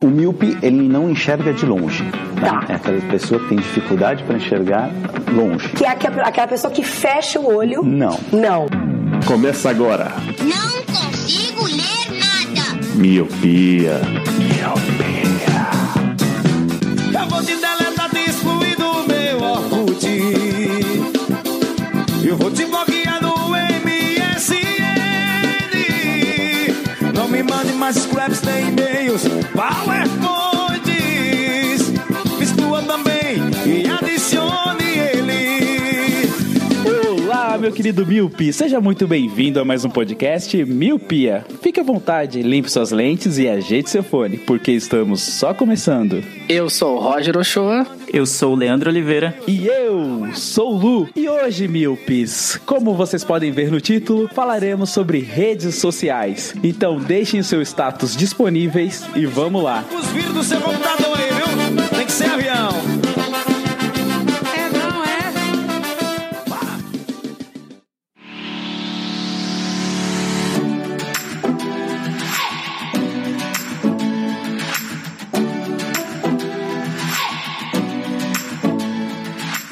O míope, ele não enxerga de longe. Né? Tá. É aquela pessoa que tem dificuldade para enxergar longe. Que é aquela aquela pessoa que fecha o olho. Não. Não. Começa agora. Não consigo ler nada. Miopia. Miopia. Eu vou te deletar, te excluir do meu Orkut. Eu vou te bloquear no MSN. Não me mande mais scraps nem e-mails, PowerPoints. Meu querido Miopi, seja muito bem-vindo a mais um podcast Miopia. Fique à vontade, limpe suas lentes e ajeite seu fone, porque estamos só começando. Eu sou o Roger Ochoa. Eu sou o Leandro Oliveira. E eu sou o Lu. E hoje, Miopis, como vocês podem ver no título, falaremos sobre redes sociais. Então deixem seu status disponíveis e vamos lá. Os vírus do seu computador aí, viu? Tem que ser avião.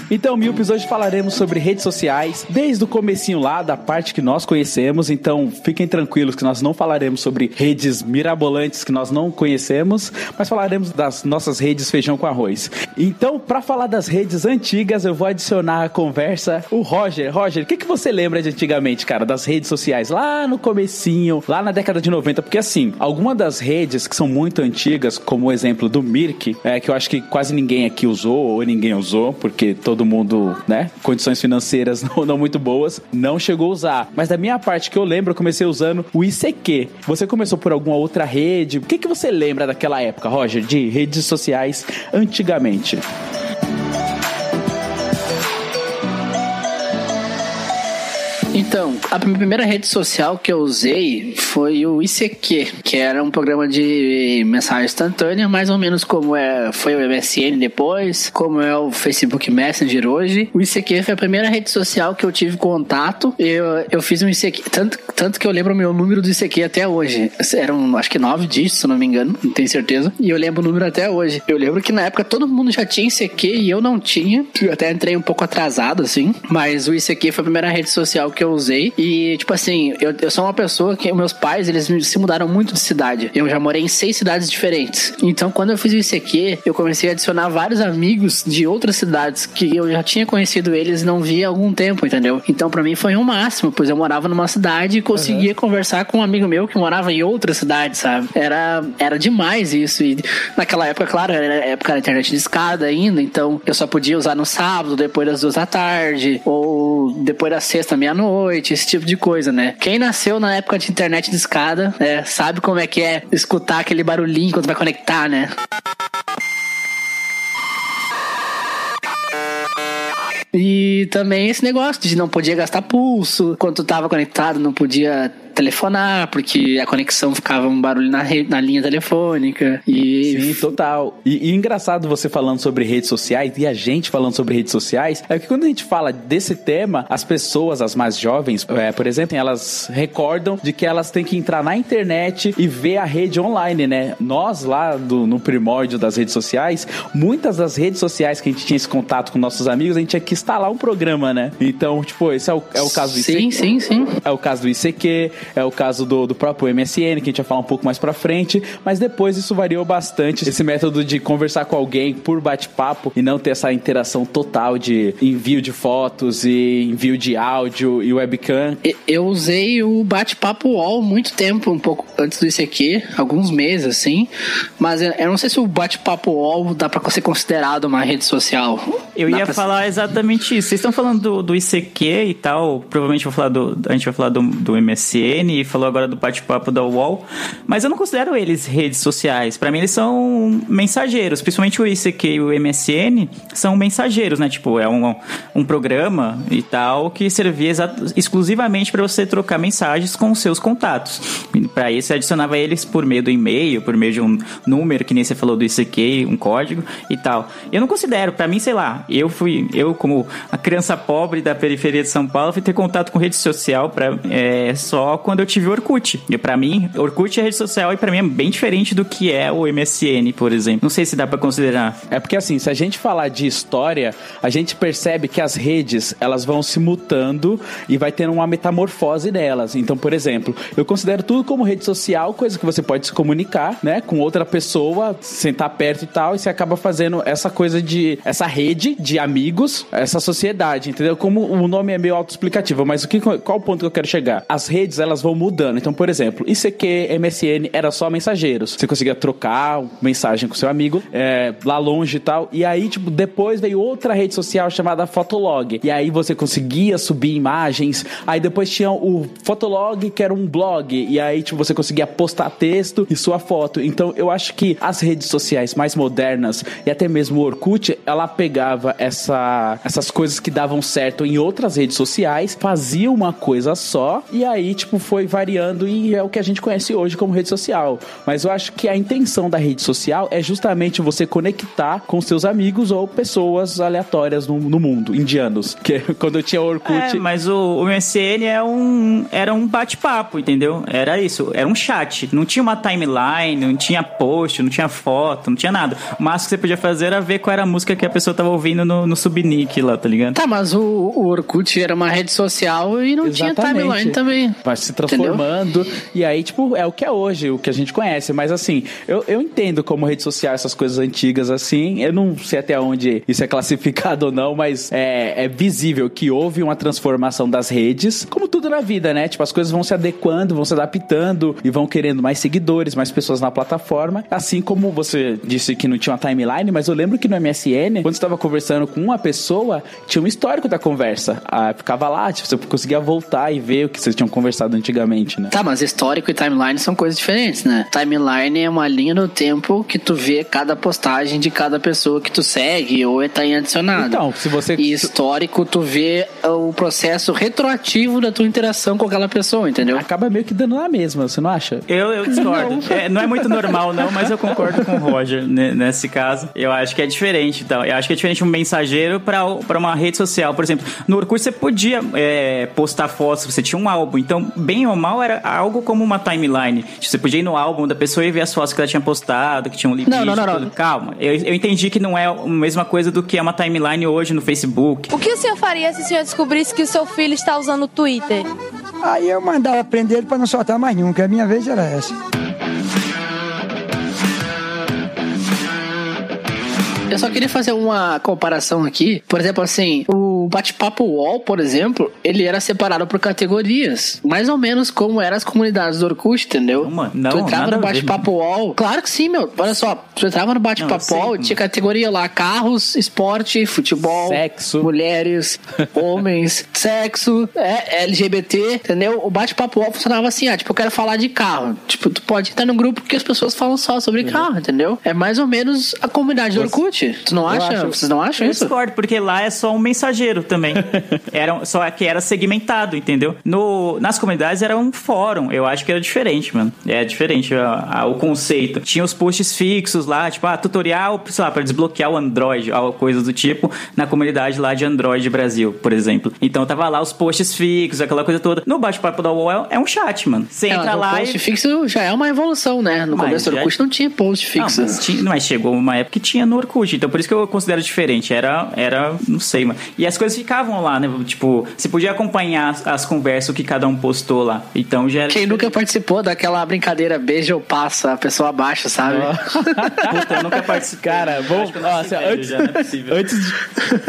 Então, Milpes, hoje falaremos sobre redes sociais, desde o comecinho lá, da parte que nós conhecemos. Então, fiquem tranquilos que nós não falaremos sobre redes mirabolantes que nós não conhecemos, mas falaremos das nossas redes feijão com arroz. Então, para falar das redes antigas, eu vou adicionar à conversa o Roger. Roger, o que, que você lembra de antigamente, cara, das redes sociais? Lá no comecinho, lá na década de 90, porque assim, alguma das redes que são muito antigas, como o exemplo do Mirk, é, que eu acho que quase ninguém aqui usou, ou ninguém usou, porque todo mundo, né, condições financeiras não, não muito boas, não chegou a usar. Mas da minha parte que eu lembro, eu comecei usando o ICQ. Você começou por alguma outra rede? O que, que você lembra daquela época, Roger, de redes sociais antigamente? Então, a primeira rede social que eu usei foi o ICQ, que era um programa de mensagem instantânea, mais ou menos como é, foi o MSN depois, como é o Facebook Messenger hoje. O ICQ foi a primeira rede social que eu tive contato. Eu, eu fiz um ICQ, tanto, tanto que eu lembro o meu número do ICQ até hoje. Eram, acho que nove dígitos, se não me engano, não tenho certeza. E eu lembro o número até hoje. Eu lembro que na época todo mundo já tinha ICQ e eu não tinha. Eu até entrei um pouco atrasado, assim. Mas o ICQ foi a primeira rede social que eu usei. E, tipo assim, eu, eu sou uma pessoa que meus pais, eles se mudaram muito de cidade. Eu já morei em seis cidades diferentes. Então, quando eu fiz o ICQ, eu comecei a adicionar vários amigos de outras cidades que eu já tinha conhecido eles e não via há algum tempo, entendeu? Então, pra mim foi um máximo, pois eu morava numa cidade e conseguia conversar com um amigo meu que morava em outra cidade, sabe? Era, era demais isso. E naquela época, claro, era a época da internet de escada ainda, então eu só podia usar no sábado, depois das duas da tarde, ou depois da sexta, meia-noite, esse tipo de coisa, né? Quem nasceu na época de internet de escada, né, sabe como é que é escutar aquele barulhinho quando vai conectar, né? E também esse negócio de não podia gastar pulso, quando tu tava conectado não podia telefonar, porque a conexão ficava um barulho na, na linha telefônica. E Sim, total. E, e engraçado você falando sobre redes sociais e a gente falando sobre redes sociais, é que quando a gente fala desse tema, as pessoas, as mais jovens, é, por exemplo, elas recordam de que elas têm que entrar na internet e ver a rede online, né? Nós lá do, no primórdio das redes sociais, muitas das redes sociais que a gente tinha esse contato com nossos amigos, a gente tinha que instalar um programa, né? Então, tipo, esse é o, é o caso do sim, ICQ. sim, sim. É o caso do ICQ, é o caso do, do próprio MSN, que a gente vai falar um pouco mais pra frente, mas depois isso variou bastante. Esse método de conversar com alguém por bate-papo e não ter essa interação total de envio de fotos e envio de áudio e webcam. E- Eu usei o bate-papo UOL muito tempo, um pouco antes do ICQ, alguns meses, assim. Mas eu eu não sei se o bate-papo UOL dá pra ser considerado uma rede social. Eu Dá ia pra- falar exatamente isso. Vocês estão falando do, do ICQ e tal. Provavelmente vou falar do, a gente vai falar do, do MSN e falou agora do bate-papo da UOL. Mas eu não considero eles redes sociais. Pra mim, eles são mensageiros. Principalmente o ICQ e o MSN são mensageiros, né? Tipo, é um, um programa e tal que servia exclusivamente pra você trocar mensagens com os seus contatos. Pra isso, você adicionava eles por meio do e-mail, por meio de um número, que nem você falou do ICQ, um código e tal. Eu não considero, pra mim, sei lá, Eu fui, eu como a criança pobre da periferia de São Paulo, fui ter contato com rede social pra, é, só quando eu tive Orkut. E pra mim, Orkut é rede social e pra mim é bem diferente do que é o MSN, por exemplo. Não sei se dá pra considerar. É porque assim, se a gente falar de história, a gente percebe que as redes, elas vão se mutando e vai tendo uma metamorfose delas. Então, por exemplo, eu considero tudo como rede social, coisa que você pode se comunicar, né, com outra pessoa, sentar perto e tal, e você acaba fazendo essa coisa de essa rede de amigos, essa sociedade, entendeu? Como o nome é meio autoexplicativo, mas o que qual o ponto que eu quero chegar? As redes, elas vão mudando. Então, por exemplo, ICQ, MSN era só mensageiros. Você conseguia trocar mensagem com seu amigo é, lá longe e tal. E aí, tipo, depois veio outra rede social chamada Fotolog. E aí você conseguia subir imagens. Aí depois tinha o Fotolog, que era um blog. E aí, tipo, você conseguia postar texto e sua foto. Então, eu acho que as redes sociais mais modernas e até mesmo o Orkut, ela pegava essa, essas coisas que davam certo em outras redes sociais, fazia uma coisa só e aí, tipo, foi variando e é o que a gente conhece hoje como rede social. Mas eu acho que a intenção da rede social é justamente você conectar com seus amigos ou pessoas aleatórias no, no mundo, indianos. Que quando eu tinha Orkut. É, mas o, o MSN é um, era um bate-papo, entendeu? Era isso, era um chat. Não tinha uma timeline, não tinha post, não tinha foto, não tinha nada. O máximo que você podia fazer era ver qual era a música que a pessoa tava ouvindo no, no subnick lá, tá ligado? Tá, mas o, o Orkut era uma rede social e não tinha Exatamente. timeline também. Vai transformando. E aí, tipo, é o que é hoje, o que a gente conhece. Mas assim, eu, eu entendo como rede social essas coisas antigas assim. Eu não sei até onde isso é classificado ou não, mas é, é visível que houve uma transformação das redes, como tudo na vida, né? Tipo, as coisas vão se adequando, vão se adaptando e vão querendo mais seguidores, mais pessoas na plataforma. Assim como você disse que não tinha uma timeline, mas eu lembro que no MSN, quando você estava conversando com uma pessoa, tinha um histórico da conversa. Ah, ficava lá, tipo, você conseguia voltar e ver o que vocês tinham conversado antigamente, né? Tá, mas histórico e timeline são coisas diferentes, né? Timeline é uma linha no tempo que tu vê cada postagem de cada pessoa que tu segue ou tá em adicionado. Então, se você. E histórico, tu vê o processo retroativo da tua interação com aquela pessoa, entendeu? Acaba meio que dando na mesma, você não acha? Eu, eu discordo. Não. É, não é muito normal, não, mas eu concordo com o Roger nesse caso. Eu acho que é diferente. Então, eu acho que é diferente um mensageiro para uma rede social. Por exemplo, no Orkut você podia é, postar fotos, você tinha um álbum. Então, bem ou mal, era algo como uma timeline. Você podia ir no álbum da pessoa e ver as fotos que ela tinha postado, que tinha um limite. Não, não, não, tudo. Calma. Eu, eu entendi que não é a mesma coisa do que é uma timeline hoje no Facebook. O que o senhor faria se o senhor descobrisse que o seu filho está usando o Twitter? Aí eu mandava prender ele para não soltar mais nenhum, que a minha vez era essa. Eu só queria fazer uma comparação aqui. Por exemplo, assim, o bate-papo UOL, por exemplo, ele era separado por categorias. Mais ou menos como eram as comunidades do Orkut, entendeu? Não, mano, não, tu entrava no bate-papo UOL. Claro que sim, meu. Olha só, tu entrava no bate-papo mano. tinha categoria lá: carros, esporte, futebol, Sexo. mulheres, homens, sexo, é, LGBT, entendeu? O bate-papo UOL funcionava assim, ah, tipo, eu quero falar de carro. Tipo, tu pode estar num grupo que as pessoas falam só sobre Uhum. carro, entendeu? É mais ou menos a comunidade do Orkut. Tu não acha? Vocês não acham Eu isso? discordo, porque lá é só um mensageiro também. era, só que era segmentado, entendeu? No, nas comunidades era um fórum. Eu acho que era diferente, mano. É diferente a- a- o conceito. Tinha os posts fixos lá, tipo, ah, tutorial, sei lá, pra desbloquear o Android, ou coisa do tipo, na comunidade lá de Android Brasil, por exemplo. Então tava lá os posts fixos, aquela coisa toda. No bate-papo da UOL é um chat, mano. Você É, entra mas o lá post e. fixo já é uma evolução, né? No Mas começo do já- Orkut não tinha post fixo. Não, mas, tinha- mas chegou uma época que tinha no Orkut, então por isso que eu considero diferente. Era, era, não sei, mano. E as coisas ficavam lá, né? Tipo, você podia acompanhar as, as conversas, o que cada um postou lá. Então já era. Quem nunca participou daquela brincadeira beija ou passa, a pessoa abaixa, sabe? Puta, eu nunca participei. Cara, ó, assim, velho antes, já, não é possível. antes de,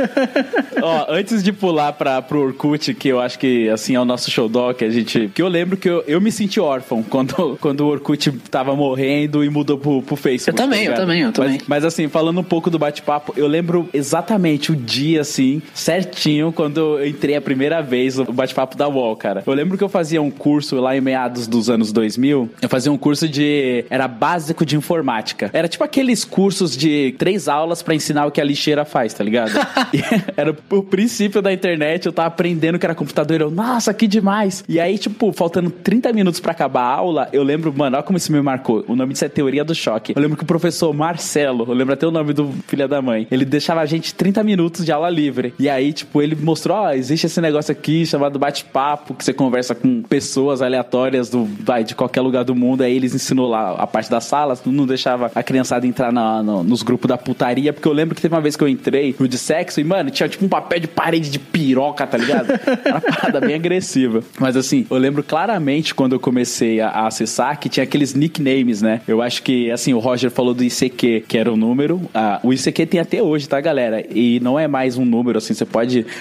ó, antes de pular pra, pro Orkut, que eu acho que assim é o nosso show doc, a gente. Que eu lembro que eu, eu me senti órfão quando, quando o Orkut tava morrendo e mudou pro, pro Facebook. Eu também, tá eu também, eu também. Mas, mas, assim, falando um pouco do bate-papo, eu lembro exatamente o dia, assim, certinho quando eu entrei a primeira vez no bate-papo da UOL, cara. Eu lembro que eu fazia um curso lá em meados dos anos 2000. Eu fazia um curso de. Era básico de informática. Era tipo aqueles cursos de três aulas pra ensinar o que a lixeira faz, tá ligado? E era o princípio da internet. Eu tava aprendendo que era computador. Eu, nossa, que demais. E aí, tipo, faltando 30 minutos pra acabar a aula, eu lembro, mano, olha como isso me marcou. O nome disso é Teoria do Choque. Eu lembro que o professor Marcelo, eu lembro até o nome do filho da mãe, ele deixava a gente 30 minutos de aula livre. E aí, tipo, ele mostrou, ó, existe esse negócio aqui chamado bate-papo, que você conversa com pessoas aleatórias do, vai, de qualquer lugar do mundo. Aí eles ensinou lá a parte das salas, não deixava a criançada entrar na, no- nos grupos da putaria, porque eu lembro que teve uma vez que eu entrei no de sexo e, mano, tinha tipo um papel de parede de piroca, tá ligado? Era uma parada bem agressiva. Mas assim, eu lembro claramente quando eu comecei a, a acessar que tinha aqueles nicknames, né? Eu acho que, assim, o Roger falou do ICQ, que era o número. Ah, o ICQ tem até hoje, tá, galera? E não é mais um número, assim, você pode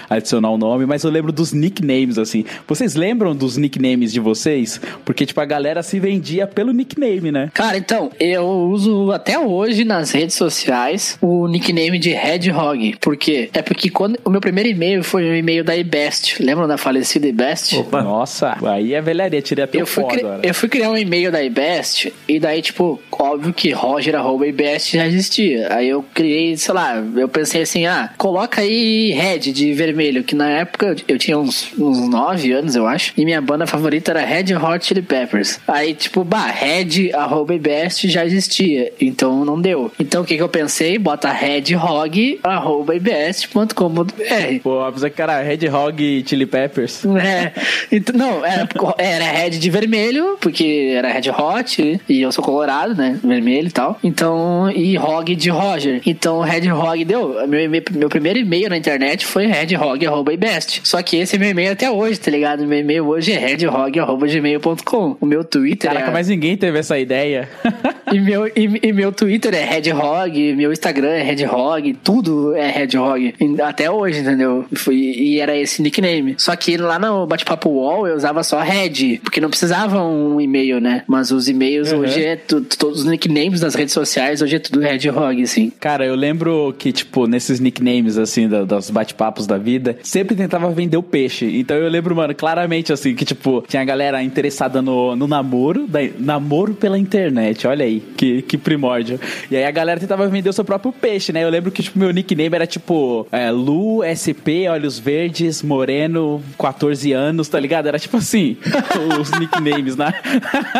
adicionar o nome, mas eu lembro dos nicknames, assim. Vocês lembram dos nicknames de vocês? Porque, tipo, a galera se vendia pelo nickname, né? Cara, então, eu uso até hoje nas redes sociais o nickname de Hedgehog. Por quê? É porque quando o meu primeiro e-mail foi um e-mail da iBest. Lembram da falecida iBest? Opa. Nossa, aí é velharia, tirei até Eu o fui, cri- agora. eu fui criar um e-mail da iBest e daí, tipo, óbvio que roger.ibest já existia. Aí eu criei, sei lá, eu pensei assim, ah, coloca aí Red de vermelho, que na época eu- tinha uns, uns 9 anos, eu acho, e minha banda favorita era Red Hot Chili Peppers. Aí, tipo, bah, red.ibest já existia, então não deu. Então o que que eu pensei? Bota redhog.ibest.com.br. Pô, apesar que era Red Hog Chili Peppers. É, então, não, era, era red de vermelho, porque era red hot, e eu sou colorado, né? Vermelho e tal. Então, e Hog de Roger. Então, red hog deu. Meu, meu primeiro e-mail na internet foi redhog.ibest. Só que esse é meu e-mail até hoje, tá ligado? Meu e-mail hoje é redhog.gmail.com. O meu Twitter Caraca, é. mas ninguém teve essa ideia. E meu, e, e meu Twitter é Redhog, meu Instagram é Redhog, tudo é Redhog. Até hoje, entendeu? Foi, e era esse nickname. Só que lá no Bate-Papo Wall eu usava só Red, porque não precisava um e-mail, né? Mas os e-mails Uhum. hoje é tu- todos os nicknames das redes sociais, hoje é tudo Redhog, assim. Cara, eu lembro que, tipo, nesses nicknames, assim, da- dos bate-papos da vida, sempre tentava vender o peixe. Então eu lembro, mano, claramente, assim, que, tipo, tinha a galera interessada no, no namoro, daí, namoro pela internet, olha aí, que, que primórdio. E aí a galera tentava vender o seu próprio peixe, né? Eu lembro que, tipo, meu nickname era, tipo, é, Lu, SP, Olhos Verdes, Moreno, 14 anos, tá ligado? Era, tipo assim, os nicknames, né?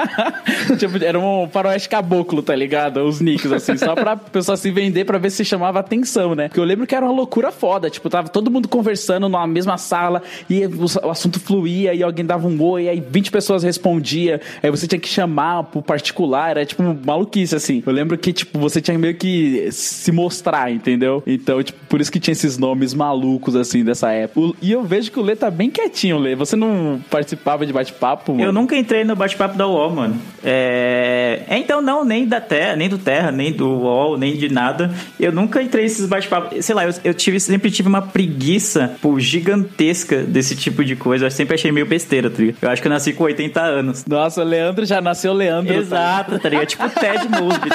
tipo, era um faroeste caboclo, tá ligado? Os nicks, assim, só pra pessoa se vender pra ver se chamava atenção, né? Porque eu lembro que era uma loucura foda, tipo, tava todo mundo conversando numa mesma sala e o, assunto fluía e alguém dava um oi, aí 20 pessoas respondia, aí você tinha que chamar pro particular, era tipo maluquice, assim. Eu lembro que, tipo, você tinha meio que se mostrar, entendeu? Então, tipo, por isso que tinha esses nomes malucos, assim, dessa época. E eu vejo que o Lê tá bem quietinho, Lê. Você não participava de bate-papo, mano? Eu nunca entrei no bate-papo da UOL, mano. É... é, então não, nem da Terra, nem do Terra, nem do UOL, nem de nada. Eu nunca entrei nesses bate-papos. Sei lá, eu, eu tive, sempre tive uma preguiça pô, gigantesca desse tipo de coisa. Eu sempre achei meio besteira, tá ligado? Eu acho que eu nasci com 80 anos. Nossa, o Leandro já nasceu Leandro. tá? Exato, tá ligado? Tipo o Ted Mosby.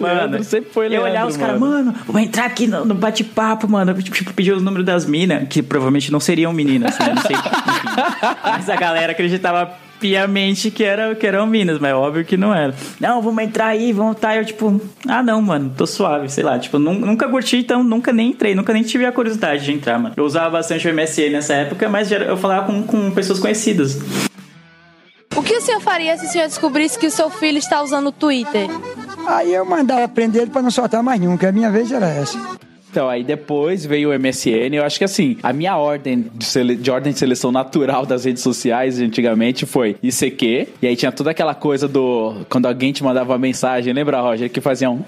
Leandro sempre foi eu Leandro, olhava os caras, mano, vou entrar aqui no, no bate-papo, mano. Tipo, tipo, pedir o número das minas, que provavelmente não seriam meninas, né? Não sei. Mas a galera acreditava piamente que, era, que eram minas, mas é óbvio que não era. Não, vamos entrar aí, vamos tá. Eu, tipo, ah, não, mano, tô suave, sei lá. Tipo, nun- nunca curti, então nunca nem entrei, nunca nem tive a curiosidade de entrar, mano. Eu usava bastante o MSN nessa época, mas eu falava com, com pessoas conhecidas. O que o senhor faria se o senhor descobrisse que o seu filho está usando o Twitter? Aí eu mandava prender ele pra não soltar mais nunca. A minha vez era essa. Então, aí depois veio o MSN. Eu acho que assim, a minha ordem de, sele- de ordem de seleção natural das redes sociais antigamente foi ICQ. E aí tinha toda aquela coisa do. Quando alguém te mandava uma mensagem, lembra, Roger? Que fazia um.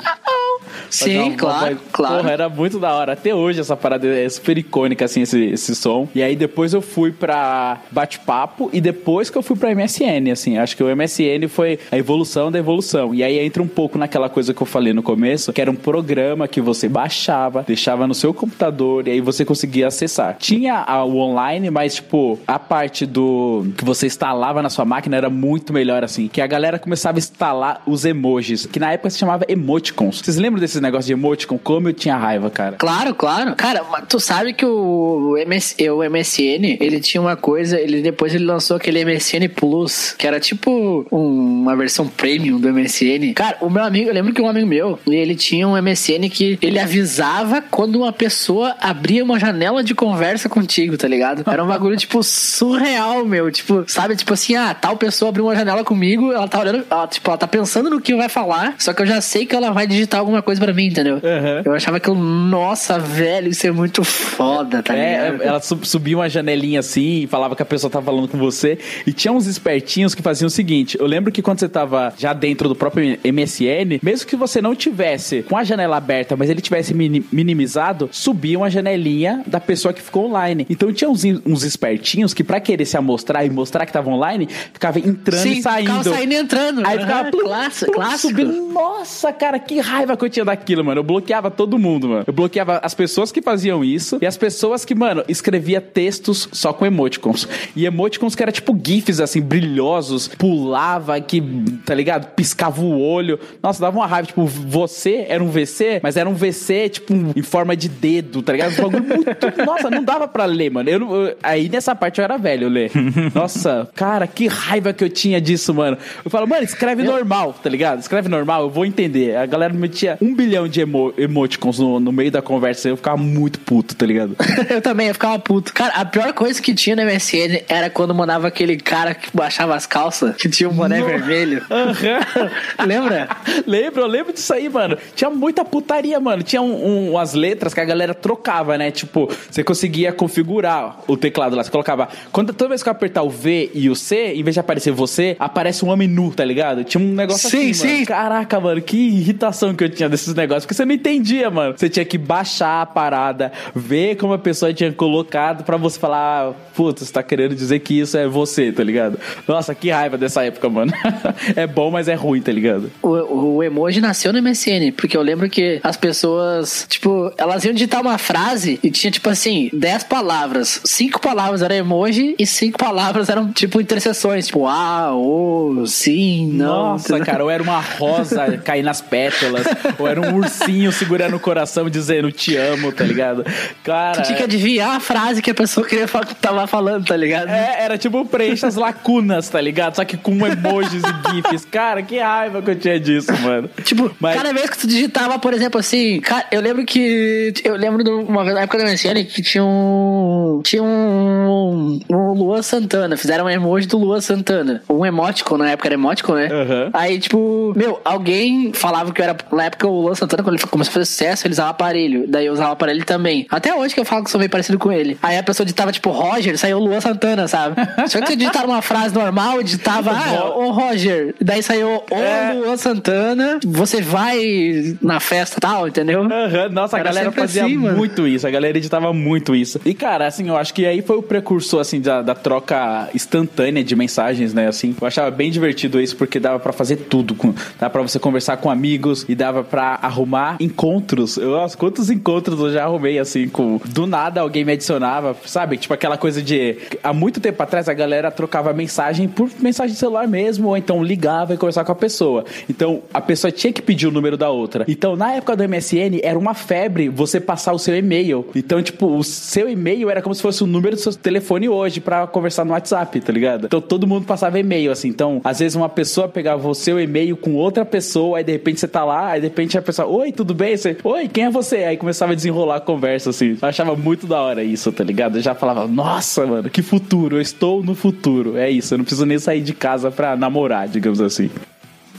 Sim, uma claro, voz- claro. Porra, era muito da hora. Até hoje essa parada é super icônica, assim, esse, esse som. E aí depois eu fui pra bate-papo e depois que eu fui pra MSN, assim. Acho que o MSN foi a evolução da evolução. E aí entra um pouco naquela coisa que eu falei no começo, que era um programa que você baixava, deixava no seu computador e aí você conseguia acessar. Tinha o online, mas, tipo, a parte do que você instalava na sua máquina era muito melhor, assim. Que a galera começava a instalar os emojis, que na época se chamava emoticons. Vocês lembram desses negócios de emoticon? Como eu tinha raiva, cara. Claro, claro. Cara, tu sabe que o, MS, o MSN, ele tinha uma coisa, ele depois ele lançou aquele MSN Plus, que era tipo um- uma versão premium do MSN. Cara, o meu amigo, eu lembro que um amigo meu, ele tinha um MSN que ele avisava quando uma pessoa abria uma janela de conversa contigo, tá ligado? Era um bagulho, tipo, surreal, meu. Tipo, sabe, tipo assim, ah, tal pessoa abriu uma janela comigo, ela tá olhando, ela, tipo, ela tá pensando no que vai falar, só que eu já sei que ela vai digitar alguma coisa pra mim, entendeu? Uhum. Eu achava aquilo, nossa, velho, isso é muito foda, tá É, ligado? ela sub- subia uma janelinha assim e falava que a pessoa tava falando com você. E tinha uns espertinhos que faziam o seguinte: eu lembro que quando você tava já dentro do próprio MSN, mesmo que você não tivesse com a janela aberta, mas ele tivesse mini- minimizado, subia uma janelinha da pessoa que ficou online. Então tinha uns, uns espertinhos que, pra querer se amostrar e mostrar que tava online, ficava entrando Sim, e saindo. ficava saindo e entrando. Aí ficava plum, clássico, plum, clássico. subindo. Nossa, cara, que raiva que eu tinha daquilo, mano. Eu bloqueava todo mundo, mano. Eu bloqueava as pessoas que faziam isso e as pessoas que, mano, escrevia textos só com emoticons. E emoticons que era tipo gifs, assim, brilhosos, pulava, que, tá ligado? Piscava o olho. Nossa, dava uma raiva. Tipo, você era um VC, mas era um VC, tipo, em forma de dedo, tá ligado? Um bagulho muito. Nossa, não dava pra ler, mano. Eu, eu- aí nessa parte eu era velho ler. Nossa, cara, que raiva que eu tinha disso, mano. Eu falo, mano, escreve normal, tá ligado? Escreve normal, eu vou entender. A galera metia um bilhão de emo emoticons no, no meio da conversa eu ficava muito puto, tá ligado? Eu também, eu ficava puto. Cara, a pior coisa que tinha no MSN era quando mandava aquele cara que baixava as calças, que tinha um boné No- vermelho. Lembra? lembro, eu lembro disso aí, mano. Tinha muita putaria, mano. Tinha um- um- umas letras que a galera trocava, né? Tipo, você conseguia configurar o teclado lá. Você colocava. Quando, toda vez que eu apertar o V e o C, em vez de aparecer você, aparece um homem nu, tá ligado? Tinha um negócio Sim, assim, mano. sim. Caraca, mano, que irritação que eu tinha desses negócios. Porque você não entendia, mano. Você tinha que baixar a parada, ver como a pessoa tinha colocado pra você falar, ah, puta, você tá querendo dizer que isso é você, tá ligado? Nossa, que raiva dessa época, mano. é bom, mas é ruim, tá ligado? O, o emoji nasceu no MSN, porque eu lembro que as pessoas, tipo, elas iam digitar uma frase e tinha, tipo assim, 10 palavras. Cinco palavras eram emoji e cinco palavras eram, tipo, interseções. Tipo, ah, oh, sim, não. Nossa, cara, ou era uma rosa cair nas pétalas, ou era um ursinho segurando o coração dizendo te amo, tá ligado? Cara. Tu tinha que adivinhar a frase que a pessoa queria fa- tava falando, tá ligado? É, era tipo preencha as lacunas, tá ligado? Só que com emojis e gifs. Cara, que raiva que eu tinha disso, mano. Tipo, Mas- cada vez que tu digitava, por exemplo, assim, cara, eu lembro que. Eu lembro de uma vez na época da MSN que tinha um. Tinha um. Um Luan Santana. Fizeram um emoji do Luan Santana. Um emoticon, na época era emoticon, né? Aham. Aí, tipo, meu, alguém falava que eu era. Na época o Luan Santana, quando ele começou a fazer sucesso, ele usava aparelho. Daí eu usava aparelho também. Até hoje que eu falo que sou meio parecido com ele. Aí a pessoa digitava, tipo, Roger, saiu o Luan Santana, sabe? Só que você digitava uma frase normal, digitava, ah, ô Roger. Daí saiu o É. Luan Santana, você vai na festa e tal, entendeu? Aham, Nossa, a Era galera sempre fazia assim, muito isso, a galera editava muito isso. E, cara, assim, eu acho que aí foi o precursor, assim, da, da troca instantânea de mensagens, né, assim. Eu achava bem divertido isso, porque dava pra fazer tudo. Com, dava pra você conversar com amigos e dava pra arrumar encontros. Eu, nossa, quantos encontros eu já arrumei, assim, com... Do nada alguém me adicionava, sabe? Tipo aquela coisa de... Há muito tempo atrás a galera trocava mensagem por mensagem de celular mesmo, ou então ligava e conversava com a pessoa. Então, a pessoa tinha que pedir o número da outra. Então, na época do MSN, era uma febre você passar o seu e-mail. Então, tipo, o seu e-mail era como se fosse o número do seu telefone hoje pra conversar no WhatsApp, tá ligado? Então, todo mundo passava e-mail, assim. Então, às vezes uma pessoa pegava o seu e-mail com outra pessoa, aí de repente você tá lá, aí de repente a pessoa, oi, tudo bem? Você, oi, quem é você? Aí começava a desenrolar a conversa, assim. Eu achava muito da hora isso, tá ligado? Eu já falava, nossa, mano, que futuro, eu estou no futuro. É isso, eu não preciso nem sair de casa pra namorar, digamos assim.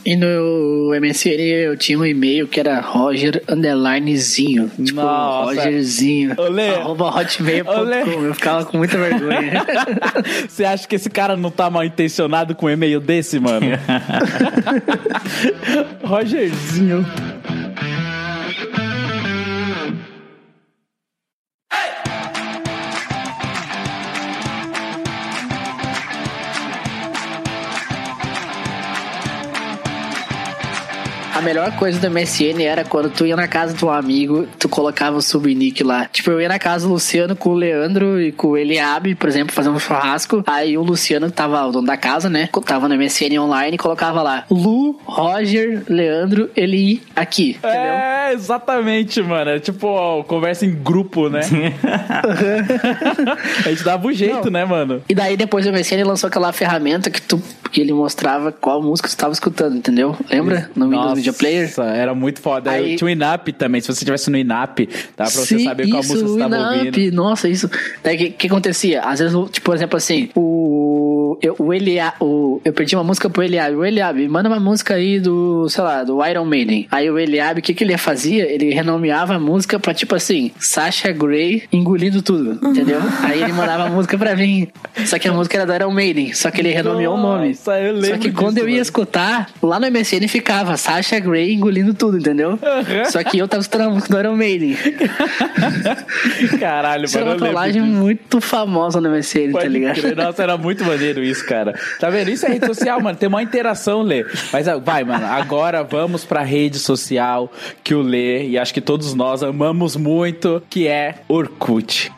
E no MSN eu tinha um e-mail que era Roger underlinezinho. Tipo, Nossa. Rogerzinho. Olê. Arroba hotmail.com. Eu ficava com muita vergonha. Você acha que esse cara não tá mal intencionado com um e-mail desse, mano? Rogerzinho. Melhor coisa do MSN era quando tu ia na casa de um amigo, tu colocava o subnick lá. Tipo, eu ia na casa do Luciano com o Leandro e com o Eliabe, por exemplo, fazer um churrasco. Aí o Luciano, que tava o dono da casa, né? Tava no MSN online e colocava lá Lu, Roger, Leandro, Eli, aqui. Entendeu? É, exatamente, mano. É tipo, ó, conversa em grupo, né? a gente dava um jeito, né, mano? E daí depois o MSN lançou aquela ferramenta que tu que ele mostrava qual música você tava escutando, entendeu? Lembra? No Windows Media Player. era muito foda. Aí, tinha o Inap também. Se você tivesse no Inap, dá pra você Sim, saber qual isso, música você tava Winamp, ouvindo. Nossa, isso. Daí o que, que acontecia? Às vezes, tipo, por exemplo, assim, o. Eu, o Elia, o, eu perdi uma música pro Eliabe. O Eliabe, manda uma música aí do, sei lá, do Iron Maiden. Aí o Eliabe, o que, que ele fazia? Ele renomeava a música pra tipo assim, Sasha Grey engolindo tudo, entendeu? aí ele mandava a música pra mim. Só que a música era do Iron Maiden, só que ele renomeou o nome. Nossa, eu lembro Só que quando disso, eu ia mano. escutar, lá no MSN ficava Sasha Grey engolindo tudo, entendeu? Só que eu tava música do Iron Maiden. Caralho, Isso era mano, uma eu lembro trollagem muito famosa no MSN, tá ligado? crer. Nossa, era muito maneiro isso, cara. Tá vendo? Isso é rede social, mano. Tem uma interação, Lê. Mas ah, vai, mano. Agora vamos pra rede social que o Lê, e acho que todos nós amamos muito, que é Orkut.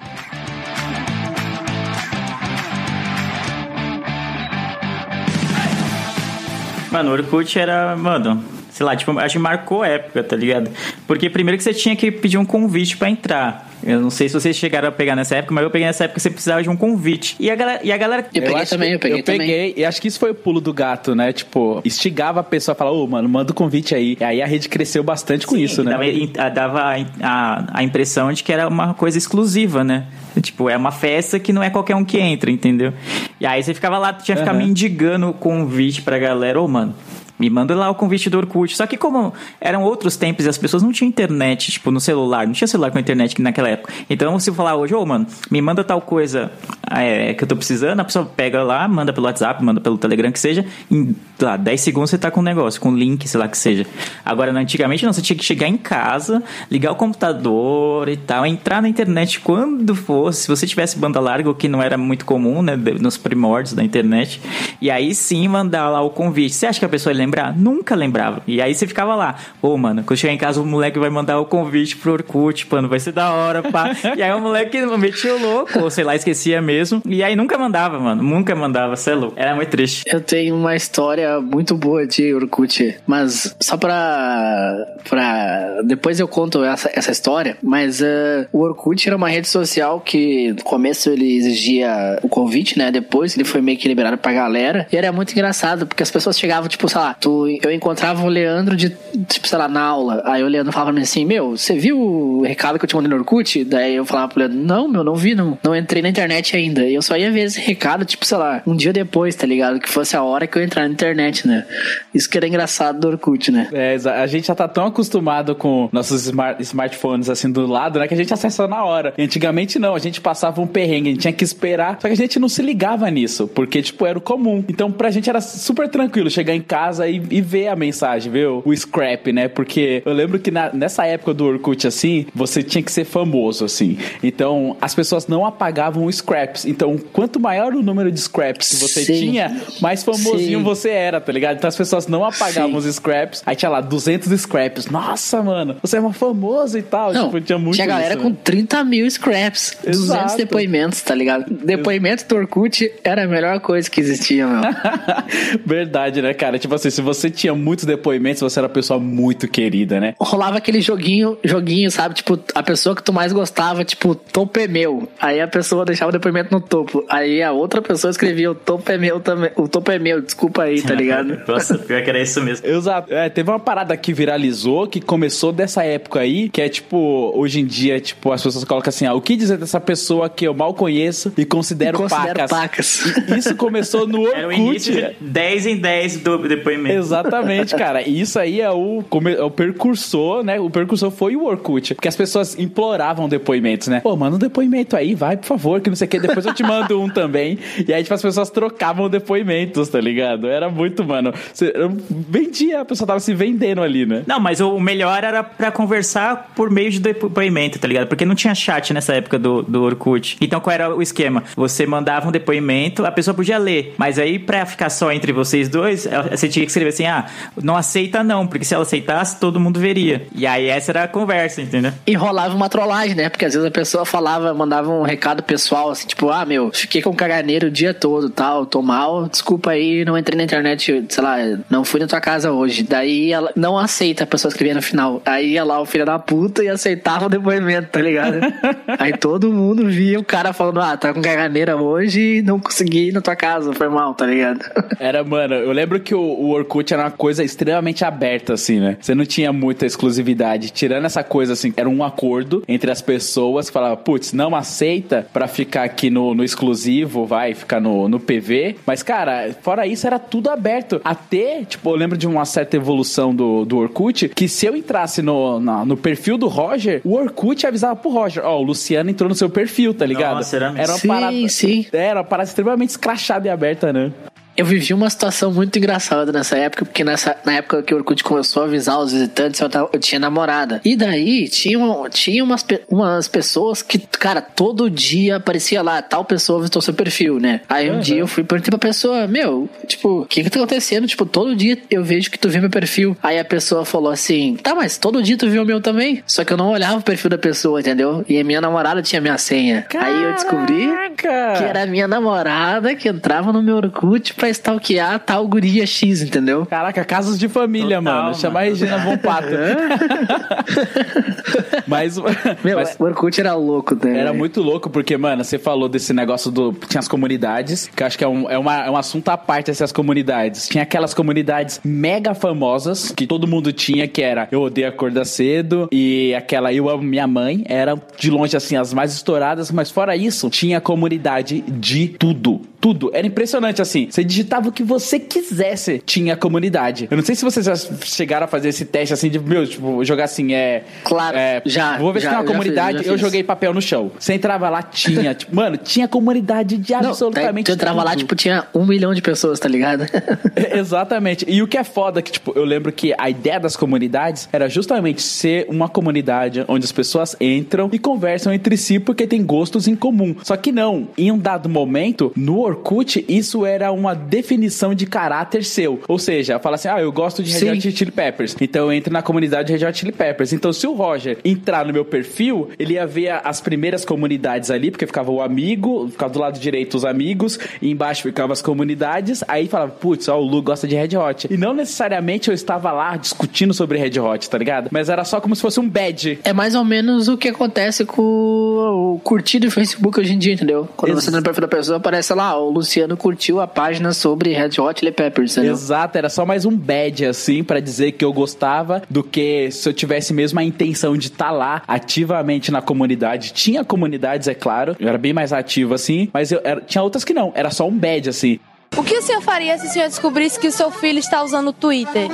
Mano, o Orkut era, mano, sei lá, tipo, acho que marcou a época, tá ligado? Porque primeiro que você tinha que pedir um convite pra entrar. Eu não sei se vocês chegaram a pegar nessa época, mas eu peguei nessa época que você precisava de um convite. E a galera. E a galera Eu peguei acho também, que- eu peguei eu também. peguei, e acho que isso foi o pulo do gato, né? Tipo, instigava a pessoa a falar, ô, mano, manda o convite aí. E aí a rede cresceu bastante com isso, né? Dava, a- dava a, a, a impressão de que era uma coisa exclusiva, né? Tipo, é uma festa que não é qualquer um que entra, entendeu? E aí você ficava lá, tinha que ficar Aham. mendigando o convite pra galera, ô, mano. Me manda lá o convite do Orkut. Só que como eram outros tempos e as pessoas não tinham internet, tipo, no celular. Não tinha celular com internet naquela época. Então, se eu falar hoje, ô, mano, me manda tal coisa é, que eu tô precisando, a pessoa pega lá, manda pelo WhatsApp, manda pelo Telegram, que seja. Em, lá, 10 segundos você tá com o negócio, com o link, sei lá que seja. Agora, antigamente não, você tinha que chegar em casa, ligar o computador e tal, entrar na internet quando fosse. Se você tivesse banda larga, o que não era muito comum, né, nos primórdios da internet. E aí sim mandar lá o convite. Você acha que a pessoa ia lembrar? Nunca lembrava. E aí você ficava lá, pô, mano, quando chegar em casa o moleque vai mandar o convite pro Orkut, mano, vai ser da hora, pá. e aí o moleque metia o louco, ou sei lá, esquecia mesmo. E aí nunca mandava, mano, nunca mandava, você é louco. Era muito triste. Eu tenho uma história muito boa de Orkut, mas só pra. pra depois eu conto essa, essa história. Mas eh, o Orkut era uma rede social que no começo ele exigia o convite, né? Depois ele foi meio que liberado pra galera. E era muito engraçado, porque as pessoas chegavam, tipo, sei lá, tu, eu encontrava o Leandro de, tipo, sei lá, na aula. Aí o Leandro falava pra mim assim: Meu, você viu o recado que eu te mandei no Orkut? Daí eu falava pro Leandro: Não, meu, não vi, não. Não entrei na internet ainda. E eu só ia ver esse recado, tipo, sei lá, um dia depois, tá ligado? Que fosse a hora que eu entrar na internet, né? Isso que era engraçado do Orkut, né? É, a gente já tá tão acostumado com nossos smart- smartphones assim do lado, né? Que a gente acessa na hora. E antigamente não, a gente passava um perrengue, a gente tinha que esperar. Só que a gente não se ligava nisso, porque, tipo, era o comum. Então, pra gente era super tranquilo chegar em casa e, e ver a mensagem, ver o, scrap, né? Porque eu lembro que na- nessa época do Orkut, assim, você tinha que ser famoso, assim. Então, as pessoas não apagavam os scraps. Então, quanto maior o número de scraps que você Sim. tinha, mais famosinho Sim. você era, tá ligado? Então as pessoas não apagavam Sim. os scraps. Aí tinha lá 200 scraps. Nossa, mano, você é uma famoso e tal. Não, tipo, tinha muito tinha galera isso, com né? 30 mil scraps, 200 Exato. depoimentos, tá ligado? Depoimento do Orkut era a melhor coisa que existia, meu. Verdade, né, cara? Tipo assim, se você tinha muitos depoimentos, você era uma pessoa muito querida, né? rolava aquele joguinho, joguinho, sabe? Tipo, a pessoa que tu mais gostava, tipo, topo é meu. Aí a pessoa deixava o depoimento no topo. Aí a outra pessoa escrevia o topo é meu também. O topo é meu, desculpa aí, tá ligado? Nossa, pior que era isso mesmo. Exato. É, teve uma parada que viralizou, que começou dessa época aí, que é tipo, hoje em dia, tipo, as pessoas colocam assim, ah, o que dizer dessa pessoa que eu mal conheço e considero, Considero pacas? pacas. E Isso começou no Era o Orkut. início de 10 em 10 do depoimento. Exatamente, cara. E isso aí é o, é o percursor, né? O percursor foi o Orkut. Porque as pessoas imploravam depoimentos, né? Pô, manda um depoimento aí, vai, por favor, que não sei o que. Depois eu te mando um também. E aí, tipo, as pessoas trocavam depoimentos, tá ligado? Era muito, mano. Você, eu vendia, a pessoa tava se vendendo ali, né? Não, mas o melhor era pra conversar por meio de depoimento, tá ligado? Porque não tinha chat nessa época do, do Orkut. Então qual era o esquema? Você mandava um depoimento, a pessoa podia ler, mas aí pra ficar só entre vocês dois, você tinha que escrever assim: ah, não aceita não, porque se ela aceitasse, todo mundo veria. E aí essa era a conversa, entendeu? E rolava uma trollagem, né? Porque às vezes a pessoa falava, mandava um recado pessoal, assim, tipo, ah, meu, fiquei com caganeiro o dia todo, tal, tô mal, desculpa aí, não entrei na internet, sei lá, não fui na tua casa hoje. Daí ela não aceita a pessoa escrever no final. Aí ia lá o filho da puta e aceitava o depoimento, tá ligado? aí todo mundo via o cara falando, ah, tá com caganeira hoje e não consegui ir na tua casa, foi mal, tá ligado? Era, mano, eu lembro que o, o Orkut era uma coisa extremamente aberta, assim, né? Você não tinha muita exclusividade. Tirando essa coisa, assim, era um acordo entre as pessoas que falavam, putz, não aceita pra ficar aqui no, no exclusivo, vai ficar no, no PV. Mas, cara, fora isso, era tudo aberto. Até, tipo, eu lembro de uma certa evolução do, do Orkut, que se eu entrasse no, no, no perfil do Roger, o Orkut avisava pro Roger, ó, oh, o Luciano entrou no seu perfil, tá ligado? Nossa, era, era uma sim, parada, sim. Era uma parada extremamente escrachada e aberta, né? Eu vivi uma situação muito engraçada nessa época, porque nessa, na época que o Orkut começou a avisar os visitantes, eu, tava, eu tinha namorada. E daí tinha, tinha umas, umas pessoas que, cara, todo dia aparecia lá, tal pessoa visitou seu perfil, né? Aí um uhum. dia eu fui perguntar pra pessoa, meu, tipo, o que que tá acontecendo? Tipo, todo dia eu vejo que tu viu meu perfil. Aí a pessoa falou assim, tá, mas todo dia tu viu o meu também? Só que eu não olhava o perfil da pessoa, entendeu? E a minha namorada tinha minha senha. Caraca. Aí eu descobri que era a minha namorada que entrava no meu Orkut pra stalkear tal guria X, entendeu? Caraca, casos de família, Total, mano. Chamar a Regina Von Pato. mas, Meu, mas, o Orkut era louco, né? Era muito louco, porque, mano, você falou desse negócio do. Tinha as comunidades, que eu acho que é um, é, uma, é um assunto à parte essas comunidades. Tinha aquelas comunidades mega famosas que todo mundo tinha, que era Eu Odeio Acordar Cedo e aquela Eu Amo Minha Mãe. Era de longe, assim, as mais estouradas, mas fora isso, tinha comunidade de tudo. Tudo. Era impressionante, assim. Você digitava o que você quisesse, tinha comunidade. Eu não sei se vocês já chegaram a fazer esse teste, assim, de, meu, tipo, jogar assim, é. Claro, é, já. Vou ver já, se tem uma comunidade. Fiz, eu joguei papel no chão. Você entrava lá, tinha. tipo, mano, tinha comunidade de absolutamente. Não, tu entrava tudo. lá, tipo, tinha um milhão de pessoas, tá ligado? Exatamente. E o que é foda, que, tipo, eu lembro que a ideia das comunidades era justamente ser uma comunidade onde as pessoas entram e conversam entre si porque tem gostos em comum. Só que não. Em um dado momento, no Orkut, isso era uma definição de caráter seu. Ou seja, fala assim: ah, eu gosto de Red Hot Chili Peppers. Então eu entro na comunidade Red Hot Chili Peppers. Então, se o Roger entrar no meu perfil, ele ia ver as primeiras comunidades ali, porque ficava o amigo, ficava do lado direito os amigos, e embaixo ficava as comunidades. Aí falava, putz, ó, o Lu gosta de Red Hot. E não necessariamente eu estava lá discutindo sobre Red Hot, tá ligado? Mas era só como se fosse um badge. É mais ou menos o que acontece com o curtir do Facebook hoje em dia, entendeu? Quando Ex você tá no perfil da pessoa, aparece lá, o Luciano curtiu a página sobre Red Hot Chili Peppers, entendeu? Exato, era só mais um badge, assim, para dizer que eu gostava do que se eu tivesse mesmo a intenção de estar tá lá ativamente na comunidade. Tinha comunidades, é claro, eu era bem mais ativo, assim, mas eu, era, tinha outras que não, era só um badge, assim. O que o senhor faria se o senhor descobrisse que o seu filho está usando o Twitter?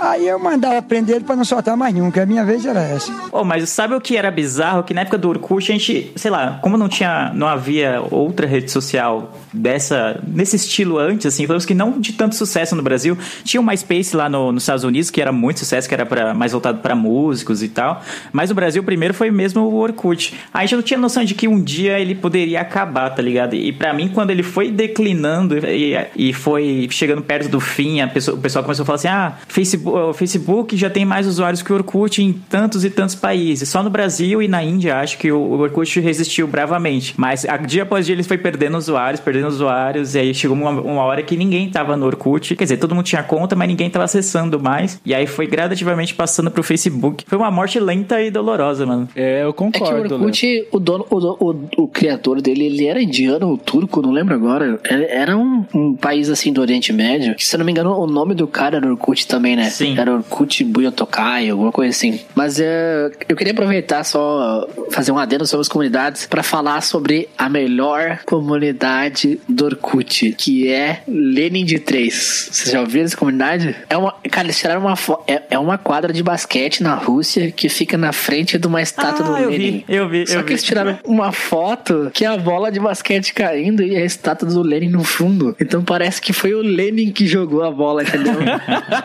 Aí eu mandava prender ele pra não soltar mais nunca. A minha vez era essa. Oh, mas sabe o que era bizarro? Que na época do Orkut, a gente, sei lá, como não tinha, não havia outra rede social dessa, nesse estilo antes, assim, falamos que não de tanto sucesso no Brasil. Tinha o MySpace lá no, nos Estados Unidos, que era muito sucesso, que era pra, mais voltado para músicos e tal. Mas no Brasil, primeiro foi mesmo o Orkut. A gente não tinha noção de que um dia ele poderia acabar, tá ligado? E para mim, quando ele foi declinando e, e foi chegando perto do fim, pessoa, o pessoal começou a falar assim: ah, Facebook o Facebook já tem mais usuários que o Orkut em tantos e tantos países. Só no Brasil e na Índia acho que o Orkut resistiu bravamente. Mas dia após dia ele foi perdendo usuários, perdendo usuários. E aí chegou uma, uma hora que ninguém tava no Orkut. Quer dizer, todo mundo tinha conta, mas ninguém tava acessando mais. E aí foi gradativamente passando pro Facebook. Foi uma morte lenta e dolorosa, mano. É, eu concordo. É que o Orkut, o dono, o, o, o, criador dele, ele era indiano ou turco, não lembro agora. Era um, um país assim do Oriente Médio. Que, se eu não me engano, o nome do cara era Orkut também, né? Sim. Era Orkut Buyotokai, alguma coisa assim. Mas é, eu queria aproveitar só fazer um adendo sobre as comunidades para falar sobre a melhor comunidade do Orkut, que é Lenin de 3. Vocês já ouviram essa comunidade? É uma, cara, eles tiraram uma é, é uma quadra de basquete na Rússia que fica na frente de uma estátua ah, do eu Lenin. Vi, eu vi, Só eu que vi. eles tiraram uma foto que é a bola de basquete caindo e a estátua do Lenin no fundo. Então parece que foi o Lenin que jogou a bola, entendeu?